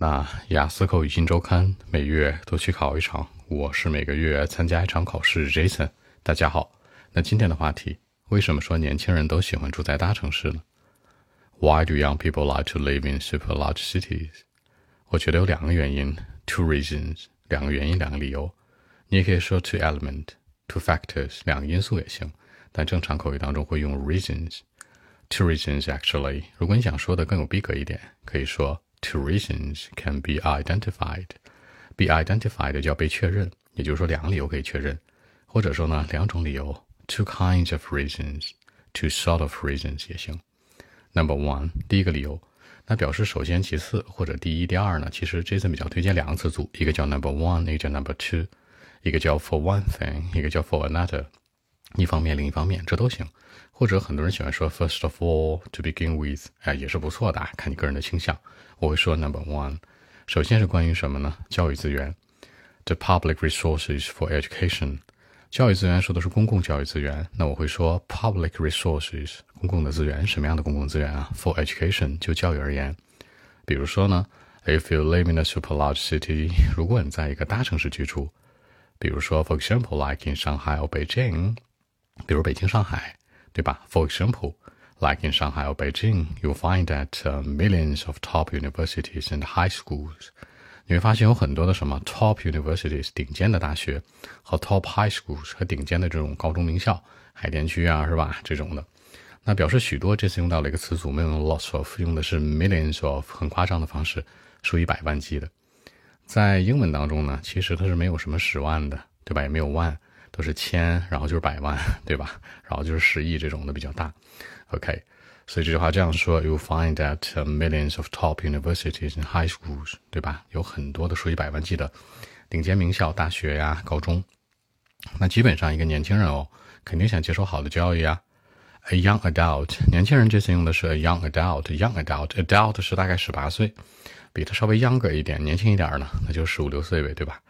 那雅思口语新周刊每月都去考一场，我是每个月参加一场考试。Jason，大家好。那今天的话题，为什么说年轻人都喜欢住在大城市呢？Why do young people like to live in super large cities？我觉得有两个原因，two reasons，两个原因，两个理由。你也可以说 two element，two factors，两个因素也行。但正常口语当中会用 reasons。Two reasons actually。如果你想说的更有逼格一点，可以说。Two reasons can be identified. Be identified 叫被确认，也就是说两个理由可以确认，或者说呢两种理由，two kinds of reasons, two sort of reasons 也行。Number one，第一个理由，那表示首先、其次或者第一、第二呢？其实 Jason 比较推荐两个词组，一个叫 number one，一个叫 number two，一个叫 for one thing，一个叫 for another。 一方面，另一方面，这都行。或者很多人喜欢说 first of all to begin with，哎，也是不错的，看你个人的倾向。我会说 number one，首先是关于什么呢？教育资源，the public resources for education。教育资源说的是公共教育资源，那我会说 public resources，公共的资源，什么样的公共资源啊？For education，就教育而言。比如说呢，if you live in a super large city，如果你在一个大城市居住，比如说 for example，like in Shanghai or Beijing，比如北京、上海。对吧？For example, like in Shanghai or Beijing, you find that millions of top universities and high schools. 你会发现有很多的什么 top universities 顶尖的大学和 top high schools 和顶尖的这种高中名校，海淀区啊，是吧？这种的，那表示许多。这次用到了一个词组，没有用 lots of，用的是 millions of，很夸张的方式，数以百万计的。在英文当中呢，其实它是没有什么十万的，对吧？也没有万。都是千，然后就是百万，对吧？然后就是十亿这种的比较大。OK，所以这句话这样说：You find that millions of top universities and high schools，对吧？有很多的数以百万计的顶尖名校、大学呀、高中。那基本上一个年轻人哦，肯定想接受好的教育啊。A young adult，年轻人这次用的是 a young adult，young adult，adult 是大概十八岁，比他稍微 younger 一点，年轻一点呢，那就十五六岁呗，对吧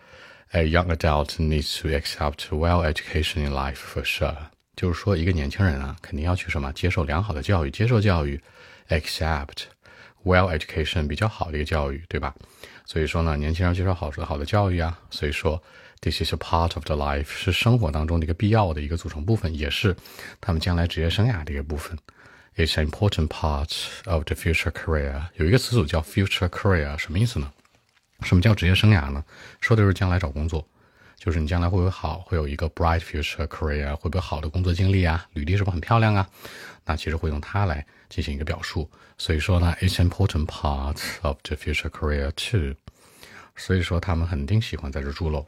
？A young adult needs to accept well education in life for sure。就是说，一个年轻人啊，肯定要去什么？接受良好的教育，接受教育，accept well education 比较好的一个教育，对吧？所以说呢，年轻人接受好的好的教育啊。所以说，this is a part of the life，是生活当中的一个必要的一个组成部分，也是他们将来职业生涯的一个部分。It's an important part of the future career。有一个词组叫 future career，什么意思呢？什么叫职业生涯呢？说的是将来找工作，就是你将来会不会好，会有一个 bright future career，会不会好的工作经历啊？履历是不是很漂亮啊？那其实会用它来进行一个表述。所以说呢，it's important part of the future career too。所以说他们肯定喜欢在这住喽。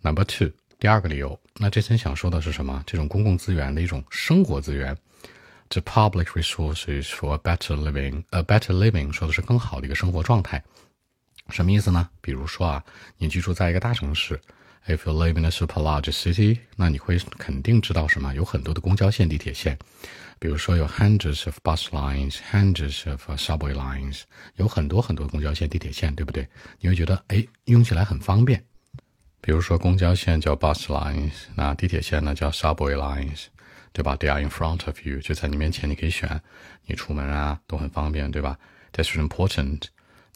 Number two，第二个理由，那这次想说的是什么？这种公共资源的一种生活资源，the public resources for a better living。a better living 说的是更好的一个生活状态。什么意思呢？比如说啊，你居住在一个大城市，if you live in a super large city，那你会肯定知道什么？有很多的公交线、地铁线，比如说有 hundreds of bus lines，hundreds of subway lines，有很多很多公交线、地铁线，对不对？你会觉得哎，用起来很方便。比如说公交线叫 bus lines，那地铁线呢叫 subway lines，对吧？They are in front of you，就在你面前，你可以选，你出门啊都很方便，对吧？That's important。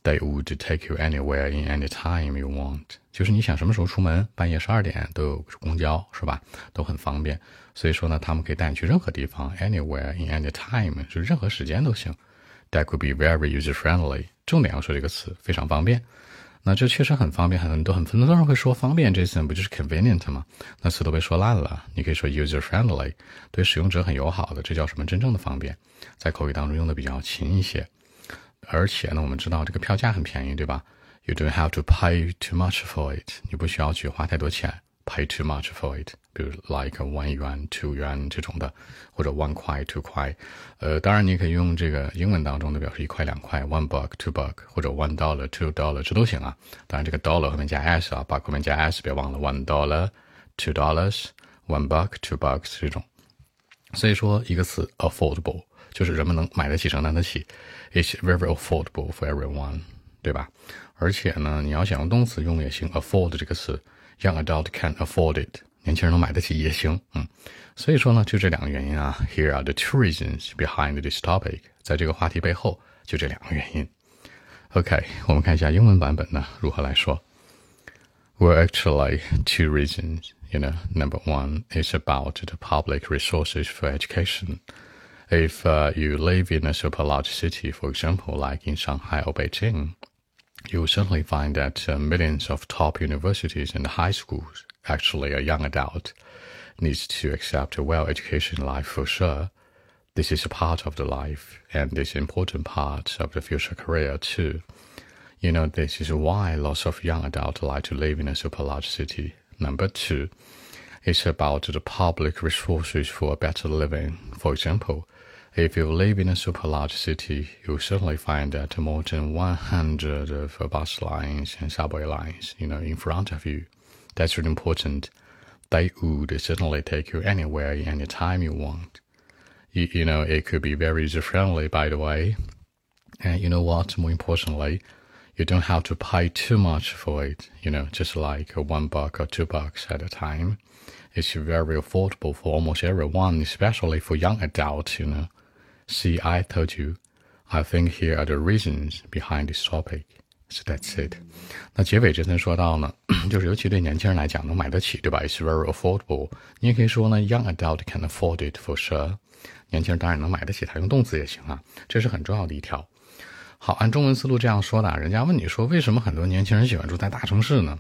They would take you anywhere in any time you want。就是你想什么时候出门，半夜十二点都有公交，是吧？都很方便。所以说呢，他们可以带你去任何地方，anywhere in any time，就任何时间都行。That could be very user friendly。重点要说这个词，非常方便。那这确实很方便，很多很很多人会说方便这词不就是 convenient 吗？那词都被说烂了。你可以说 user friendly，对使用者很友好的，这叫什么？真正的方便，在口语当中用的比较勤一些。而且呢，我们知道这个票价很便宜，对吧？You don't have to pay too much for it。你不需要去花太多钱，pay too much for it。比如 like one 元、two 元这种的，或者 one 块、two 块。呃，当然你可以用这个英文当中的表示一块、两块，one buck、two buck，或者 one dollar、two dollar，这都行啊。当然这个 dollar 后面加 s 啊，buck 后面加 s，别忘了 one dollar、two dollars、one buck、two bucks 这种。所以说一个词 affordable。就是人们能买得起、承担得起，it's very affordable for everyone，对吧？而且呢，你要想用动词用也行，afford 这个词，young adult can afford it，年轻人能买得起也行，嗯。所以说呢，就这两个原因啊，here are the two reasons behind this topic，在这个话题背后就这两个原因。 OK，我们看一下英文版本呢如何来说。Well, actually, two reasons. You know, number one is about the public resources for education. If uh, you live in a super large city, for example, like in Shanghai or Beijing, you will certainly find that uh, millions of top universities and high schools, actually a young adult, needs to accept a well-education life for sure. This is a part of the life, and this important part of the future career too. You know, this is why lots of young adults like to live in a super large city. Number two, it's about the public resources for a better living. For example, if you live in a super large city, you'll certainly find that more than 100 of bus lines and subway lines, you know, in front of you. That's really important. They would certainly take you anywhere, anytime you want. You, you know, it could be very user-friendly, by the way. And you know what? More importantly, you don't have to pay too much for it, you know, just like a one buck or two bucks at a time. It's very affordable for almost everyone, especially for young adults, you know. See, I told you. I think here are the reasons behind this topic. So that's it. 那结尾这层说到呢，就是尤其对年轻人来讲，能买得起，对吧？It's very affordable. 你也可以说呢，young adult can afford it for sure. 年轻人当然能买得起它，用动词也行啊，这是很重要的一条。好，按中文思路这样说的，人家问你说为什么很多年轻人喜欢住在大城市呢？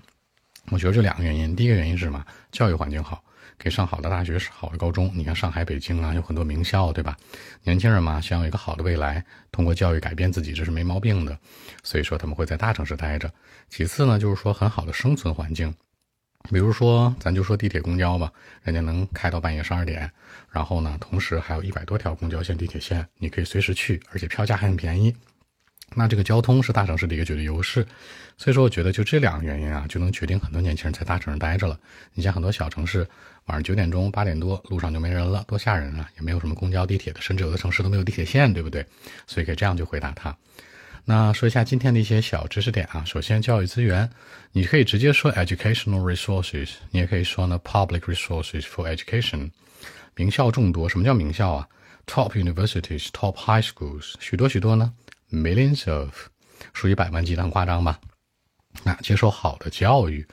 我觉得这两个原因，第一个原因是什么？教育环境好，可以上好的大学、好的高中。你看上海、北京啊，有很多名校，对吧？年轻人嘛，想有一个好的未来，通过教育改变自己，这是没毛病的。所以说他们会在大城市待着。其次呢，就是说很好的生存环境，比如说咱就说地铁、公交吧，人家能开到半夜十二点，然后呢，同时还有一百多条公交线、地铁线，你可以随时去，而且票价还很便宜。那这个交通是大城市的一个绝对优势，所以说我觉得就这两个原因啊，就能决定很多年轻人在大城市待着了。你像很多小城市，晚上九点钟、八点多路上就没人了，多吓人啊！也没有什么公交、地铁的，甚至有的城市都没有地铁线，对不对？所以可以这样就回答他。那说一下今天的一些小知识点啊。首先，教育资源，你可以直接说 educational resources，你也可以说呢 public resources for education。名校众多，什么叫名校啊？Top universities, top high schools，许多许多呢。Millions of，数以百万计，很夸张吧？那接受好的教育，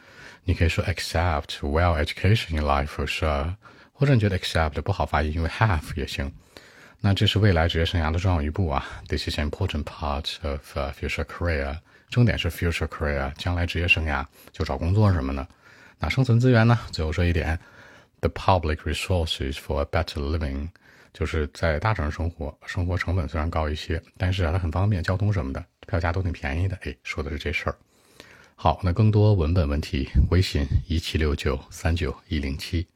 你可以说 accept well education in life for sure，或者你觉得 accept 不好发音，因为 have 也行。那这是未来职业生涯的重要一步啊，This is an important part of future career。重点是 future career，将来职业生涯就找工作什么的。那生存资源呢？最后说一点，the public resources for a better living。 就是在大城市生活，生活成本虽然高一些，但是啊，它很方便，交通什么的，票价都挺便宜的。哎，说的是这事儿。好，那更多文本问题，微信一七六九三九一零七。